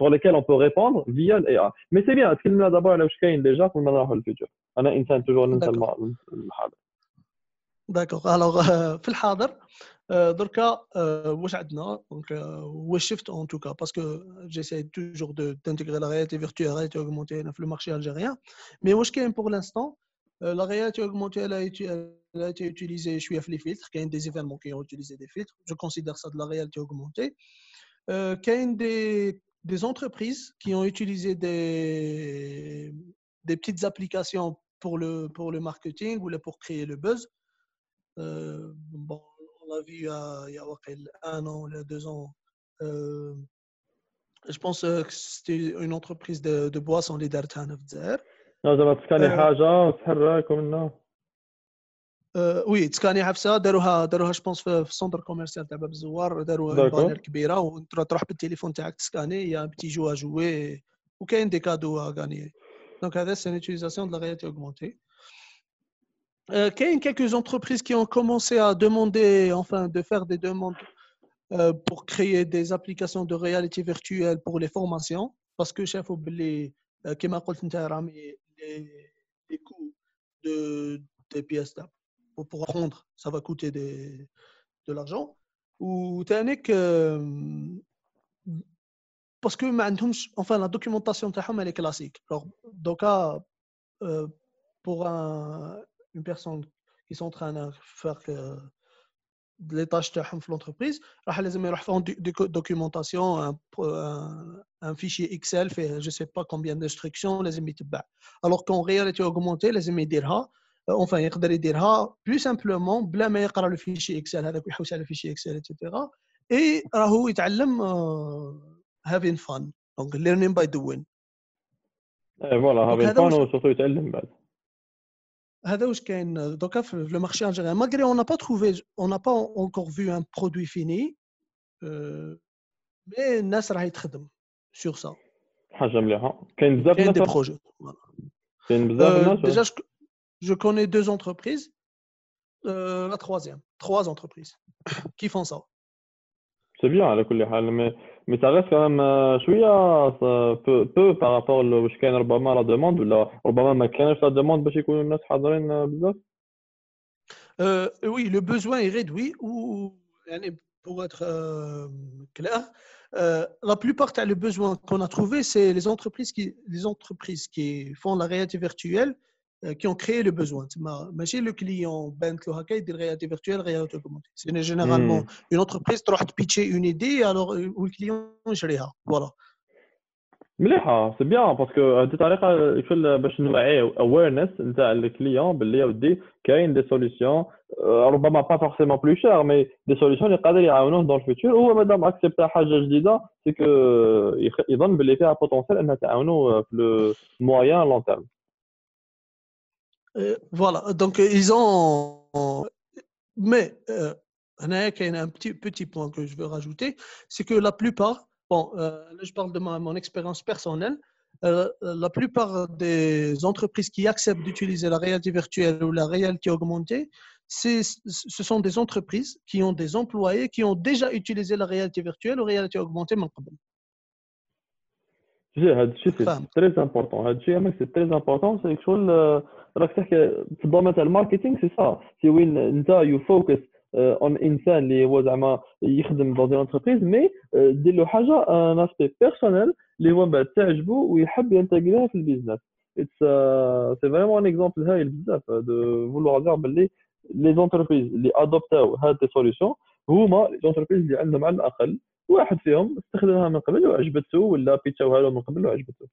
sur lesquels on peut répondre via l'AI. Mais c'est bien, تكلمنا دابا على واش كاين ديجا قبل ما نروحوا للفيوتشر. انا انسان توجور ننسى D'accord. الم- الحاضر. داكوغ الوغ في الحاضر آه، دركا آه، واش عندنا دونك آه، واش شفت اون توكا باسكو جيساي توجور دو تانتيغري لا رياليتي فيرتوال رياليتي اوغمونتي هنا في المارشي الجيريان مي واش كاين بور لانستون لا رياليتي اوغمونتي elle a été elle a été utilisée شويه في لي فيلتر كاين دي ايفينمون كي ont utilisé des filtres je considère ça de la réalité augmentée Euh, كاين des des entreprises qui ont utilisé des des petites applications pour le pour le marketing ou là pour créer le buzz Euh, bon, on l'a vu il y a, il y a واقع un an ou deux ans euh, Je pense euh, que c'était une entreprise de, de boissons اللي دارتها هنا في الجزائر. لا زعما تسكاني آه. حاجه وتحرك ومنها آه، وي تسكاني حفصه داروها داروها جو بونس في في السونتر كوميرسيال تاع باب الزوار داروها داكور. بانر كبيره وانت تروح بالتليفون تاعك تسكاني يا بتي جو ا جوي وكاين دي كادو ا غاني دونك هذا سي utilisation de la réalité augmentée. Euh, qu'il y a quelques entreprises qui ont commencé à demander, enfin, de faire des demandes euh, pour créer des applications de réalité virtuelle pour les formations, parce que chef les, euh, كما قلت انت رامي les, les coûts de, des pièces d'ap- pour rendre, ça va coûter de l'argent. Ou euh, parce que enfin, la documentation elle est classique. Alors, donc, ah, euh, pour une personne qui est en train de faire euh, les tâches de l'entreprise, elle a une documentation, un, un, un, fichier Excel fait je ne sais pas combien d'instructions, les Alors qu'en réalité augmentée, les enfin يقدر يديرها plus simplement بلا ما يقرا le fichier Excel هذاك ويحوس على fichier Excel etc et راهو يتعلم uh, having fun donc learning by doing اي فوالا دونك هافين هذا فان واش- وسورتو يتعلم بعد هذا واش كاين دوكا في le marché algérien malgré on n'a pas trouvé on n'a pas encore vu un produit fini euh, mais الناس راهي تخدم sur ça حاجه مليحه كاين بزاف كاين des الناس projets voilà. كاين بزاف Euh, الناس déjà, je, je connais deux entreprises. Euh, la troisième, trois entreprises (coughs) qui font ça. سي بيان على كل حال مي مي ça reste quand même آه، شويه بو بو بارابور واش كاين ربما لا دوموند ولا ربما ما كانش لا دوموند باش يكونوا الناس حاضرين آه، بزاف Euh, oui, le besoin est réduit ou, يعني, pour être euh, clair, euh, la plupart des besoins qu'on a trouvé, c'est les entreprises qui, les entreprises qui font la réalité virtuelle euh, qui ont créé le besoin. Mais le client, ben, le hacker, il dit réalité virtuelle, réalité augmentée. C'est généralement Hmm. une entreprise qui te pitcher une idée alors euh, où le client gère. Voilà. مليحه سي بيان باسكو هذه طريقه يكفل باش نوعي اويرنس نتاع الكليون باللي يا ودي كاين دي سوليسيون ربما با فورسيمون بلو شير مي دي سوليسيون اللي قادر يعاونوه دون الفيتور هو مادام اكسبتا حاجه جديده سي كو يظن باللي فيها بوتونسيال انها تعاونو في لو مويان لون تيرم euh, voilà, donc euh, ils ont. Mais euh, il y a un petit, point que je veux rajouter c'est que la plupart, bon, là je parle de ma, mon expérience personnelle, la plupart des entreprises qui acceptent d'utiliser la réalité virtuelle ou la réalité augmentée, ce sont des entreprises qui ont des employés qui ont déjà utilisé la réalité virtuelle ou la réalité augmentée. C'est très important. C'est très important. C'est quelque chose. راك تحكي في الدومين تاع الماركتينغ سي سا سي وين انت يو فوكس اون انسان اللي هو زعما يخدم دون انتربريز مي دير له حاجة ان اسبي بيرسونيل اللي هو من بعد تعجبه ويحب ينتقلها في البيزنس اتس سي فريمون ان اكزومبل هايل بزاف دو فولوار دير باللي لي زونتربريز اللي ادوبتاو هاد دي سوليسيون هما لي زونتربريز اللي عندهم على الأقل واحد فيهم استخدمها من قبل وعجبته ولا بيتشاوها له من قبل وعجبته.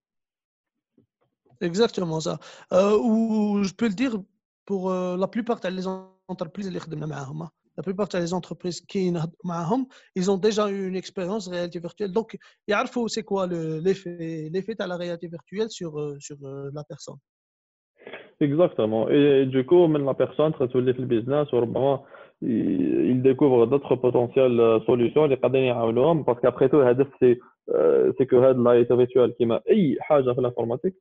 Exactement ça. Euh, ou je peux le dire pour la plupart des entreprises, la plupart des entreprises qui ils ont déjà eu une expérience réalité virtuelle. Donc, il faut c'est quoi l'effet l'effet de la réalité virtuelle sur, euh, sur euh, la personne? Exactement. Et du coup, même la personne, tu le business, وربما ي- il découvre d'autres potentielles euh, solutions اللي قادرين يعاونوهم parce qu'après tout الهدف سي سي كو هاد لا فيرتوال كيما اي حاجه في الانفورماتيك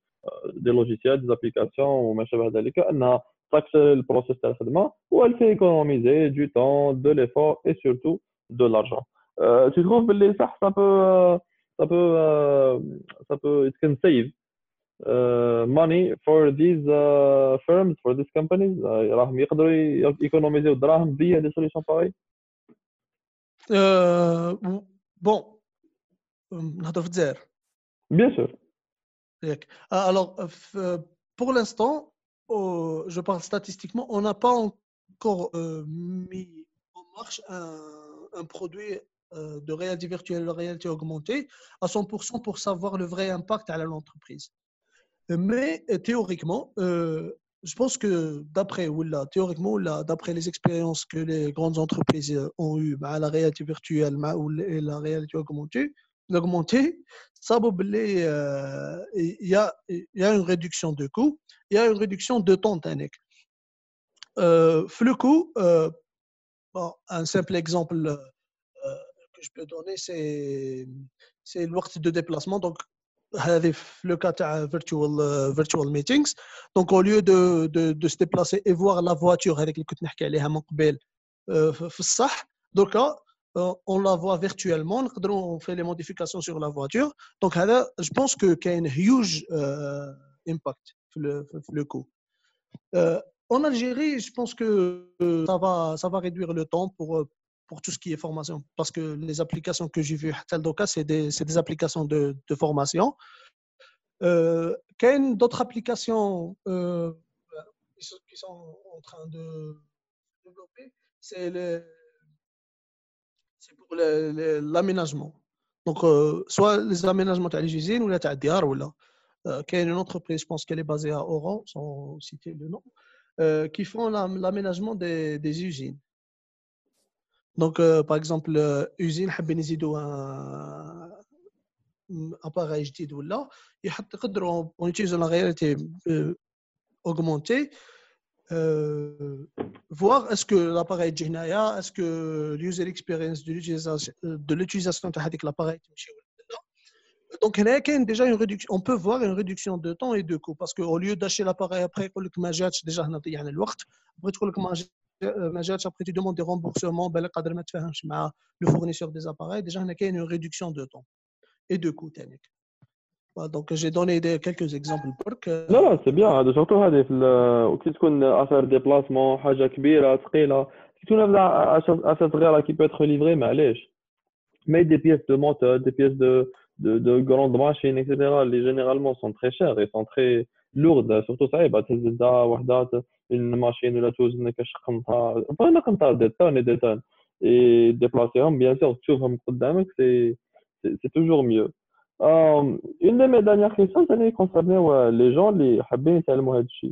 دي لوجيسيال دي زابليكاسيون وما شابه ذلك انها تاكسل البروسيس تاع الخدمه وelle fait économiser du temps de l'effort et surtout de l'argent Euh, tu trouves باللي صح ça peut euh, ça peut euh, ça peut it can save uh, money for these uh, firms for these companies uh, راهم يقدروا ي- يكونوميزيو الدراهم via des solutions pareilles Euh, ou- bon, euh, نهضر في الجزائر. bien sûr ياك. Ah, Alors, euh, f- euh, pour l'instant, euh, je parle statistiquement, on n'a pas encore euh, mis en marche un, un produit euh, de réalité virtuelle, de réalité augmentée à 100% pour savoir le vrai impact à l'entreprise. Mais euh, théoriquement, euh, je pense que d'après théoriquement là, d'après les expériences que les grandes entreprises euh, ont eues à la réalité virtuelle et la réalité augmentée, l'augmenter, ça il y a, y a une réduction de coût, il y a une réduction de temps. Euh, le coût, un simple exemple que je peux donner, c'est c'est temps de déplacement. Donc, هذه في le cas de virtual euh, virtual meetings donc au lieu de de, de se déplacer et voir la voiture هذيك اللي كنت نحكي عليها من قبل euh, في الصح دركا euh, on la voit virtuellement نقدروا on fait les modifications sur la voiture donc هذا je pense que كاين huge euh, impact في le, في le coût euh, en Algérie, je pense que euh, ça va, ça va réduire le temps pour, euh, pour tout ce qui est formation. Parce que les applications que j'ai vues, c'est des, c'est des applications de, de formation. Euh, qu'il d'autres applications euh, qui, sont, en train de développer, c'est, pour l'aménagement. Donc, euh, soit les aménagements à l'usine ou la diar ou là. Euh, a une entreprise, je pense qu'elle est basée à Oran, sans citer le nom, euh, qui font la- l'aménagement des, des usines. Donc, euh, par exemple, euh, usine حابين يزيدوا un appareil جديد ولا يحط يقدروا en utilisant la réalité euh, augmentée euh, voir est-ce que l'appareil تجي هنايا est-ce que l'user experience de l'utilisation de l'utilisation تاع هذيك l'appareil تمشي ولا لا. Donc, هنايا كاين déjà une réduction on peut voir une réduction de temps et de coût parce que au lieu d'acheter l'appareil après يقول لك ما جاتش déjà هنا ضيعنا الوقت بغيت تقول لك ما جا- ما جاتش après tu demandes des remboursements بالك قادر ما تفاهمش مع le fournisseur des appareils déjà هنا كاين une réduction de temps et de coût تانيك. Voilà, donc j'ai donné des, quelques exemples برك لا لا سي بيان هذا سورتو هذه في ال- وكي تكون افير ديبلاسمون حاجه كبيره ثقيله كي تكون هذا افير صغيره كي بو اتر ليفري معليش mais des pièces de moteur, des pièces de, de, de grandes machines, etc., les généralement sont très chères et sont très لوغده سورتو صعيبة تهز لدا وحده الماشين ولا توز كاش قنطه فانا قنطه دي تان دي تان. إي ديبلاسيهم بيان سور تشوفهم قدامك سي سي توجور ميو. اون دي مي دانيير كيسيون ثاني كونسيرنيو لي جون لي حابين يتعلموا هذا الشيء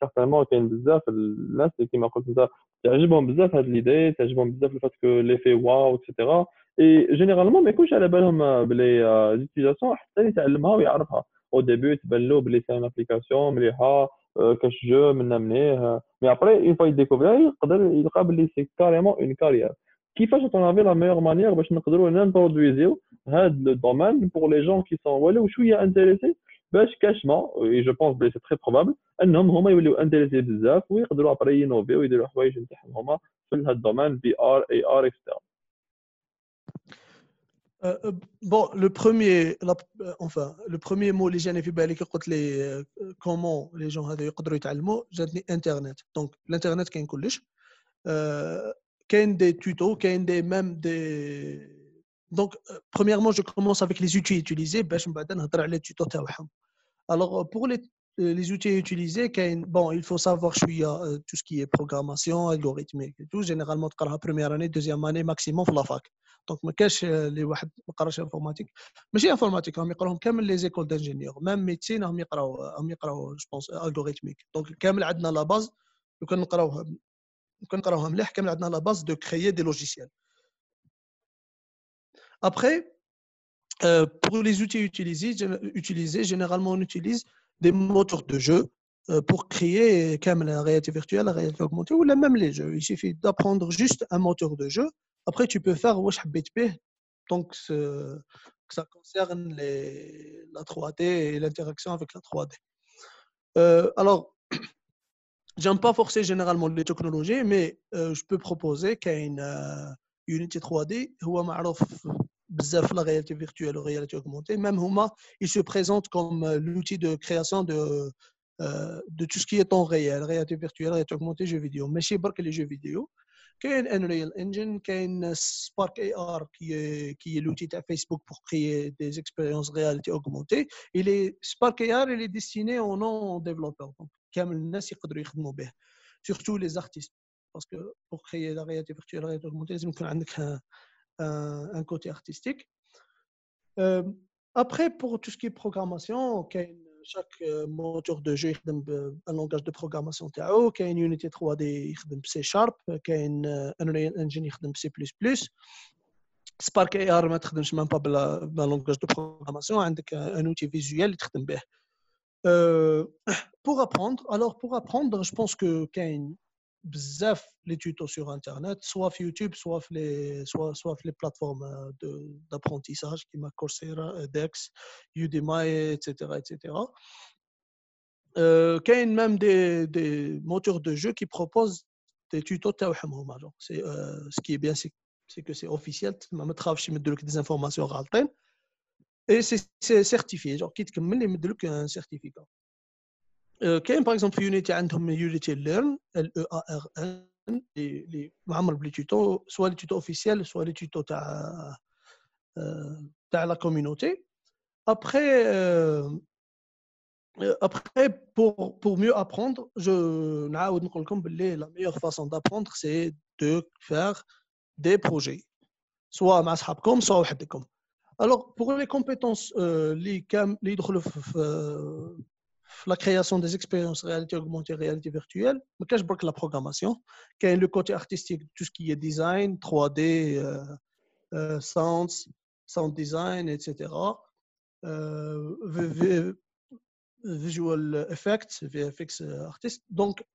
سيغتانمون كاين بزاف الناس اللي كيما قلت أنت تعجبهم بزاف هاد ليدي تعجبهم بزاف الفات كو لي في واو اكسيتيرا إي جينيرالمون ما يكونش على بالهم بلي آه، زيتيزاسيون حتى يتعلمها ويعرفها. أو ديبي تبان له بلي سي ابليكاسيون مليحه كاش جو منا منيه مي ابري اون فوا يديكوفريها يقدر يلقى بلي سي كاريمون اون كارير كيفاش تون افي لا ميور مانيير باش نقدروا نانترودويزيو هاد لو دومين بور لي جون كي سون ولو شوية انتريسي باش كاشمون اي جو بونس بلي سي تري بروبابل انهم هما يوليو انتريسي بزاف ويقدروا ابري ينوفي ويديروا حوايج نتاعهم هما في هذا الدومين بي ار اي ار اكسترا Euh, euh, bon, le premier, la, euh, enfin, le premier mot les gens qui les euh, comment les gens ont j'ai internet. Donc l'internet qui collège, qu'il des tutos, qu'il des même des donc premièrement je commence avec les outils utilisés, ben je vais les tutos Alors pour les les outils utilisés, bon, il faut savoir je suis, tout ce qui est programmation, algorithmique et tout. Généralement, la première année, deuxième année maximum la fac. دونك ما كاش آه، اللي واحد ما قراش انفورماتيك ماشي انفورماتيك راهم يقراوهم كامل لي زيكول دانجينيور ميم ميديسين راهم يقراو راهم يقراو جو بونس الغوريثميك دونك كامل عندنا لا باز لو كان نقراوها لو كان نقراوها مليح كامل عندنا لا باز دو كريي دي لوجيسيال Après, euh, pour les outils utilisés, gé- utilisés, généralement on utilise des moteurs de jeu euh, pour créer comme la réalité virtuelle, la réalité augmentée ou même les jeux. Il suffit d'apprendre juste un moteur de jeu. Après, tu peux faire واش حبيت به. Donc, ce- que ça concerne les, la 3D et l'interaction avec la 3D. Euh, alors, (clears throat) j'aime pas forcer généralement les technologies, mais euh, je peux proposer qu'une euh, Unity 3D هو معروف بزاف في la réalité virtuelle ou réalité augmentée. Même هما, il se présente comme euh, l'outil de création de, euh, de tout ce qui est en réel, réalité virtuelle, réalité augmentée, jeux vidéo. ماشي برك les jeux vidéo. كاين Unreal Engine, كاين Spark AR qui est, qui est l'outil de Facebook pour créer des expériences réalité augmentée. Il est, Spark AR il est destiné aux non-développeurs. Donc, كامل الناس يقدروا يخدموا به. Surtout les artistes. Parce que pour créer la réalité virtuelle, la réalité augmentée, لازم يكون عندك un, un, un côté artistique. Euh, après, pour tout ce qui est programmation, كاين chaque euh, moteur de jeu يخدم ب- un langage de programmation تاعو كاين Unity 3D يخدم ب C Sharp كاين euh, Unreal Engine يخدم ب C++ سبارك اي ار ما تخدمش مام با بلا بلا لونغاج دو بروغراماسيون عندك ان اوتي فيزوال اللي تخدم به بور ابروندر الوغ بور ابروندر جو بونس كو كاين بزاف لي توتو سور انترنت سوا في يوتيوب سوا في لي سوا سوا في لي بلاتفورم دو دابرونتيساج كيما كورسيرا ديكس يوديماي اتسيتيرا اتسيتيرا كاين ميم دي دي موتور دو جو كي بروبوز دي توتو تاعهم هما جون سي سكي بيان سي سي كو سي اوفيسيال ما تخافش يمدوا لك دي انفورماسيون غالطين اي سي سي سيرتيفي جون كي تكمل يمدوا لك ان سيرتيفيكا كاين باغ اكزومبل في يونيتي عندهم يونيتي ليرن ال او ا ار ان اللي معمر بلي توتو سوا لي توتو اوفيسيال سوا لي توتو تاع تاع لا كوميونيتي ابخي après, pour, pour mieux apprendre, je نعاود نقول لكم باللي la meilleure façon d'apprendre c'est de faire des projets soit مع صحابكم soit وحدكم alors pour les compétences اللي كام اللي يدخلوا في, في, في la création des expériences réalité augmentée réalité virtuelle ما كاش برك la programmation كاين le côté artistique tout ce qui est design 3D euh, euh, sounds sound design etc euh, فيجوال افكت في افكس ارتست دونك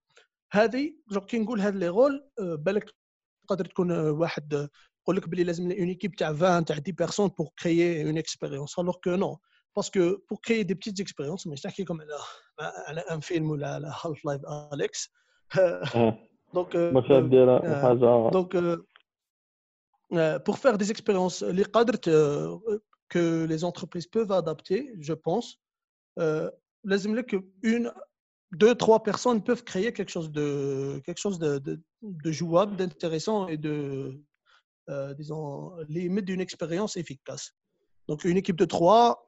هذه جو كي نقول هاد لي رول بالك تقدر تكون واحد يقول لك بلي لازم اون ايكيب تاع 20 تاع 10 بيرسون بور كريي اون اكسبيريونس الوغ كو نو parce que pour créer des petites expériences, mais c'est comme un film, la Half-Life Alex. Donc, pour faire des expériences, les cadres euh, que les entreprises peuvent adapter, je pense, euh, que une, deux, trois personnes peuvent créer quelque chose de, quelque chose de, jouable, d'intéressant et de, euh, disons, limite d'une expérience efficace. Donc, une équipe de trois,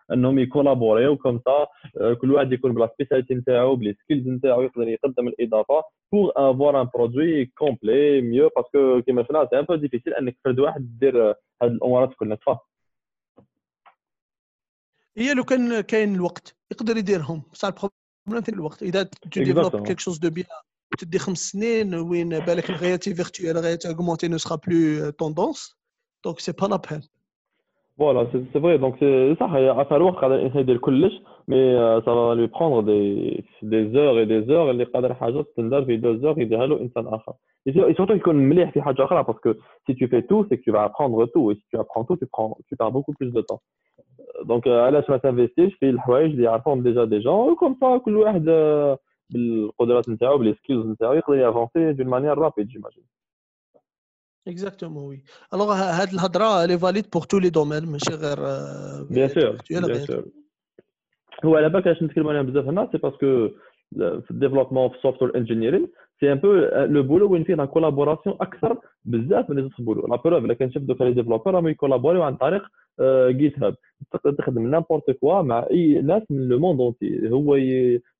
أنهم يكولابوريو كوم سا كل واحد يكون بلا سبيساليتي نتاعو بلي سكيلز نتاعو يقدر يقدم الإضافة بور افوار ان برودوي كومبلي ميو باسكو كيما شفنا سي ان بو ديفيسيل إنك فرد واحد دير هاد الامورات كلها تفا هي لو كان كاين الوقت يقدر يديرهم. بصح البروبليم في الوقت. إذا تديفلوب كيك شوز دو بيان تدي خمس سنين وين بالك الغياتي فيرتويال الغياتي اوغمونتي نو سرا بلو توندونس دونك سي با لا بين فوالا سي فري دونك صح افار وقت قادر الانسان يدير كلش مي سا لوي بروندر دي دي زور اي دي زور اللي قادر حاجة تندار في دو زور يديرها له انسان اخر سورتو يكون مليح في حاجة أخرى باسكو سي تو في تو سي tu vas tout et si tu apprends tout tu prends tu perds beaucoup plus de دونك علاش ما تنفيستيش في الحوايج اللي يعرفهم ديجا دي جون كوم سا كل واحد بالقدرات نتاعو بلي سكيلز نتاعو يقدر يافونسي دون مانيير رابيد جيماجين اكزاكتومون وي الوغ هاد الهضره لي فاليد بور تو لي دومين ماشي غير بيان سور بيان سور هو على بالك علاش نتكلم عليها بزاف هنا سي باسكو في الديفلوبمون في السوفتوير انجينيرين سي ان بو لو بولو وين فيه لا كولابوراسيون أكثر بزاف من لي زوت بولو لا بروف الا كنشوف دوكا لي ديفلوبور راهم يكولابوريو عن طريق جيت هاب تقدر تخدم نامبورت كوا مع اي ناس من لو موند اونتي هو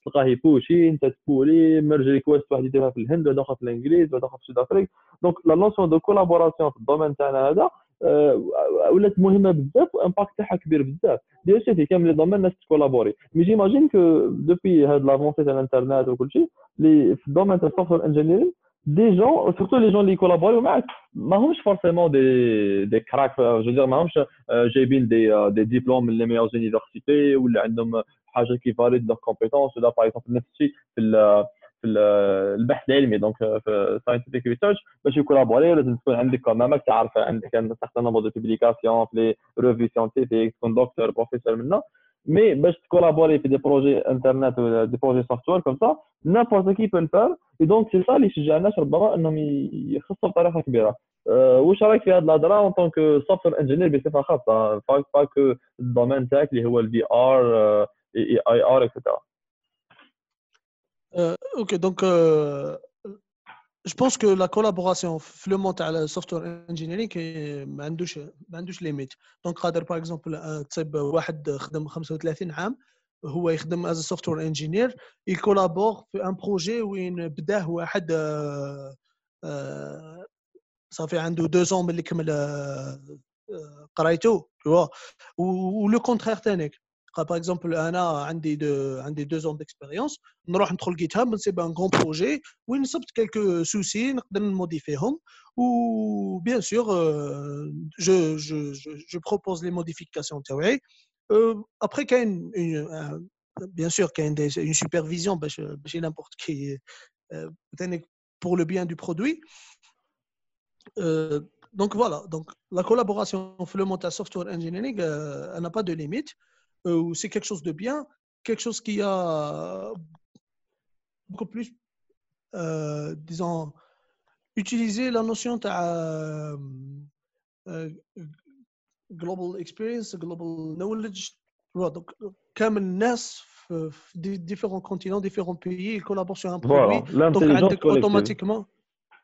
تلقاه يبوشي انت تبولي ميرج ريكويست واحد يديرها في الهند واحد اخر في الإنجليز واحد اخر في سود افريك دونك لا نوسيون دو كولابوراسيون في الدومين تاعنا هذا ولات مهمة بزاف وامباكت تاعها كبير بزاف. بيان سور في كامل لي دومين الناس تكولابوري مي جيماجين كو دوبي هاد لافونسي تاع الإنترنت وكل شيء اللي في الدومين تاع السوفتوير انجينيرين دي جون سورتو لي جون اللي يكولابوريو معاك ماهمش فورسيمون دي دي كراك جو دير ماهمش جايبين دي دي ديبلوم من لي ميور زونيفرسيتي ولا عندهم حاجة كي فاليد لور كومبيتونس ولا باغ اكزومبل نفس الشيء في في البحث العلمي دونك في ساينتيفيك ريسيرش باش يكولابوري لازم تكون عندك كمامك تعرف عندك. ان سارتان نومبر دو بوبليكاسيون في لي ريفي سيونتيفيك تكون دكتور بروفيسور منا مي باش تكولابوري في دي بروجي انترنت ولا دي بروجي سوفتوير كوم سا نابورت كي بو الفار اي دونك سي سا اللي يشجع الناس ربما إنهم يخصوا بطريقة كبيرة. واش رأيك في هذه الهضره اون طونك سوفتوير انجينير بصفة خاصة؟ با كو الدومين تاعك اللي هو الفي ار et, et IR, etc. Euh, ok, donc euh, je pense que la collaboration, le montage à la software engineering, ما عندوش ما عندوش ليميت دونك قادر باغ اكزومبل تصيب واحد خدم 35 عام هو يخدم از سوفتوير انجينير يكولابور في ان بروجي وين بداه واحد صافي عنده دو زون ملي كمل قرايته و لو كونترير تانيك par exemple, un des deux ans d'expérience, on rentre GitHub, c'est un grand projet où il y a quelques soucis, nous modifier hein. ou bien sûr, euh, je, propose les modifications. Euh, après, il y a une, bien sûr qu'il y a une supervision, ben, chez ben, n'importe qui, euh, pour le bien du produit. Donc voilà, donc la collaboration entre le software engineering, n'a pas de limite. Euh, où c'est quelque chose de bien, quelque chose qui a euh, beaucoup plus, euh, disons, utilisé la notion de global experience, global knowledge. Voilà, donc, comme NAS, différents continents, différents pays, ils collaborent sur un produit. Donc, automatiquement,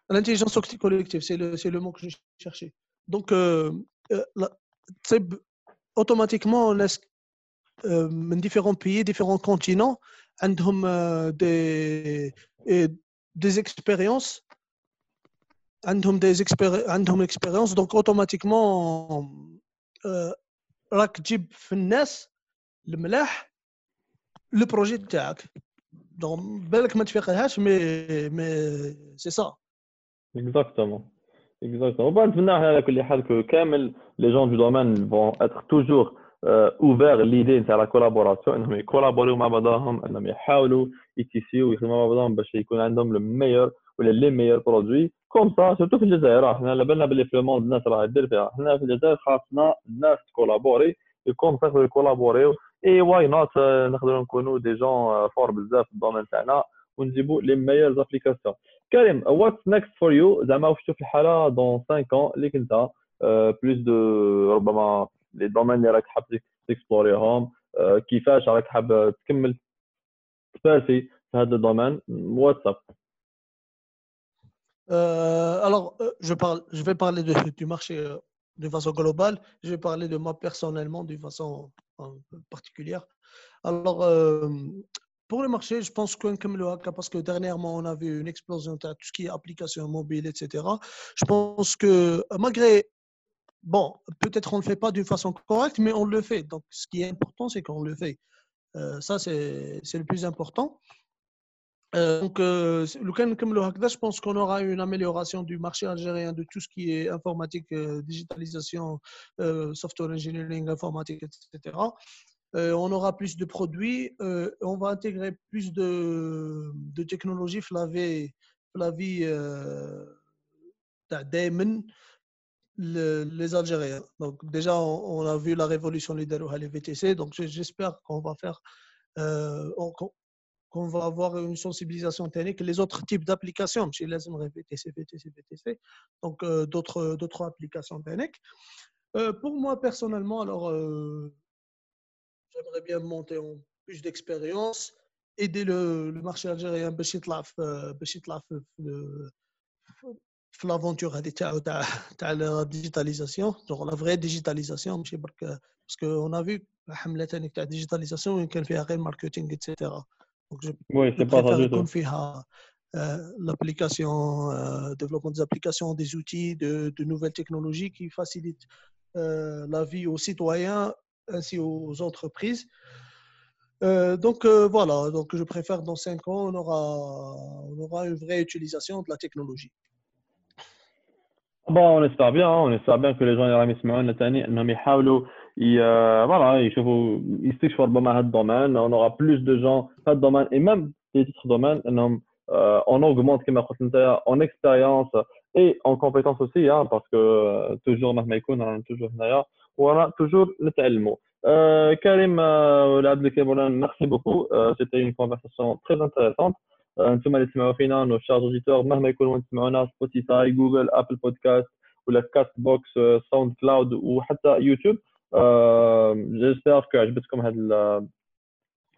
l'intelligence collective, c'est le, le, mot que je cherchais. Donc, euh, la, automatiquement, من différents pays, différents continents, عندهم euh, des, euh, des expériences عندهم des expéri- عندهم expérience donc automatiquement euh, راك تجيب في الناس الملاح لو بروجي تاعك دونك بالك ما تفيقلهاش مي مي سي سا Exactement. Exactement. Bon, نتمنى احنا على كل حال que كامل les gens du domaine vont être toujours Ouverts l'idée نتاع la collaboration. انهم يكولابوريو مع بعضهم انهم يحاولوا يتيسيو ويخدموا مع بعضهم باش يكون عندهم لو ميور ولا لي ميور برودوي كوم سا سورتو في الجزائر إحنا على بالنا باللي في الموند الناس راه دير فيها إحنا في الجزائر خاصنا الناس تكولابوري يكون تقدروا يكولابوريو اي واي نوت نقدروا نكونوا دي جون فور بزاف في الدومين تاعنا ونجيبوا لي ميور ابليكاسيون كريم واتس نيكست فور يو زعما واش تشوف الحاله دون 5 ans اللي كنت بلوس دو ربما لي دومين اللي راك حاب تكسبلوريهم آه، كيفاش راك حاب تكمل تبارسي في هذا الدومين واتساب Euh, alors, euh, je, parle, je vais parler de- du marché euh, de façon globale. Je vais parler de moi personnellement d'une façon euh, particulière. Alors, euh, pour le marché, je pense que comme le haka, parce que dernièrement, on a vu une explosion de tout ce qui est applications mobiles, etc. Je pense que euh, malgré, Bon, peut-être on ne le fait pas d'une façon correcte, mais on le fait. Donc, ce qui est important, c'est qu'on le fait. Euh, ça, c'est le plus important. Euh, donc, euh, comme le Hakda, je pense qu'on aura une amélioration du marché algérien de tout ce qui est informatique, euh, digitalisation, software engineering, informatique, etc. on aura plus de produits, on va intégrer plus de, technologies, la vie, la les Algériens. Donc déjà, on, a vu la révolution libérale les VTC, donc j'espère qu'on va faire, euh, qu'on va avoir une sensibilisation technique. Les autres types d'applications, chez les VTC, VTC, VTC, donc euh, d'autres, applications techniques. Euh, pour moi personnellement, alors j'aimerais bien monter en plus d'expérience, aider le, marché algérien, Béchitlaf, في لافونتور هذه تاعو تاع تاع لا ديجيتاليزاسيون جونغ لا فري ديجيتاليزاسيون ماشي برك باسكو اون ا فيو حمله ثاني تاع ديجيتاليزاسيون وين كان فيها غير ماركتينغ اتسيتيرا دونك جو وي سي با préfère سا دو يكون تو فيها euh, l'application, euh, développement des applications, des outils, de, de nouvelles technologies qui facilitent euh, la vie aux citoyens ainsi aux entreprises. Euh, donc euh, voilà, donc je préfère dans 5 ans, on aura, on aura une vraie utilisation de la technologie. Bon, on espère bien, hein, on espère bien que les gens اللي راهم يسمعونا تاني انهم يحاولوا ي... voilà, يشوفوا يستكشفوا ربما هذا الدومين on aura plus de gens في هذا الدومين et même في d'autres domaines انهم euh, on augmente كما قلت انت en expérience et en compétence aussi hein, parce que euh, toujours مهما يكون رانا toujours هنايا ورانا toujours نتعلموا euh, Karim euh, ولا عبد الكريم مولانا merci beaucoup euh, c'était une conversation très intéressante آه، أنتم اللي تسمعوا فينا نو شارج أوديتور مهما يكونوا تسمعونا سبوتيفاي جوجل ابل بودكاست ولا كاست بوكس ساوند كلاود وحتى يوتيوب جيسبر كو عجبتكم هذا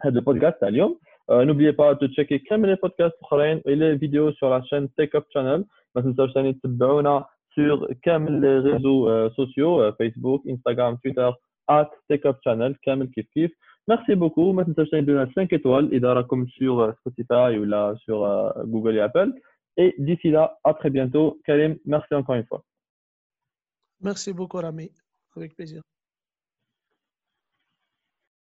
هذا البودكاست تاع اليوم. نوبلي با تو تشيكي كامل لي بودكاست الأخرين اي لي فيديو سور لا شين تيك اب شانل ما تنساوش ثاني تتبعونا سور كامل لي ريزو سوسيو فيسبوك انستغرام تويتر ات تيك اب شانل كامل كيف كيف. Merci beaucoup. Maintenant, je de donner 5 étoiles et comme sur euh, Spotify ou là sur euh, Google et Apple. Et d'ici là, à très bientôt. Karim, merci encore une fois. Merci beaucoup, Rami. Avec plaisir.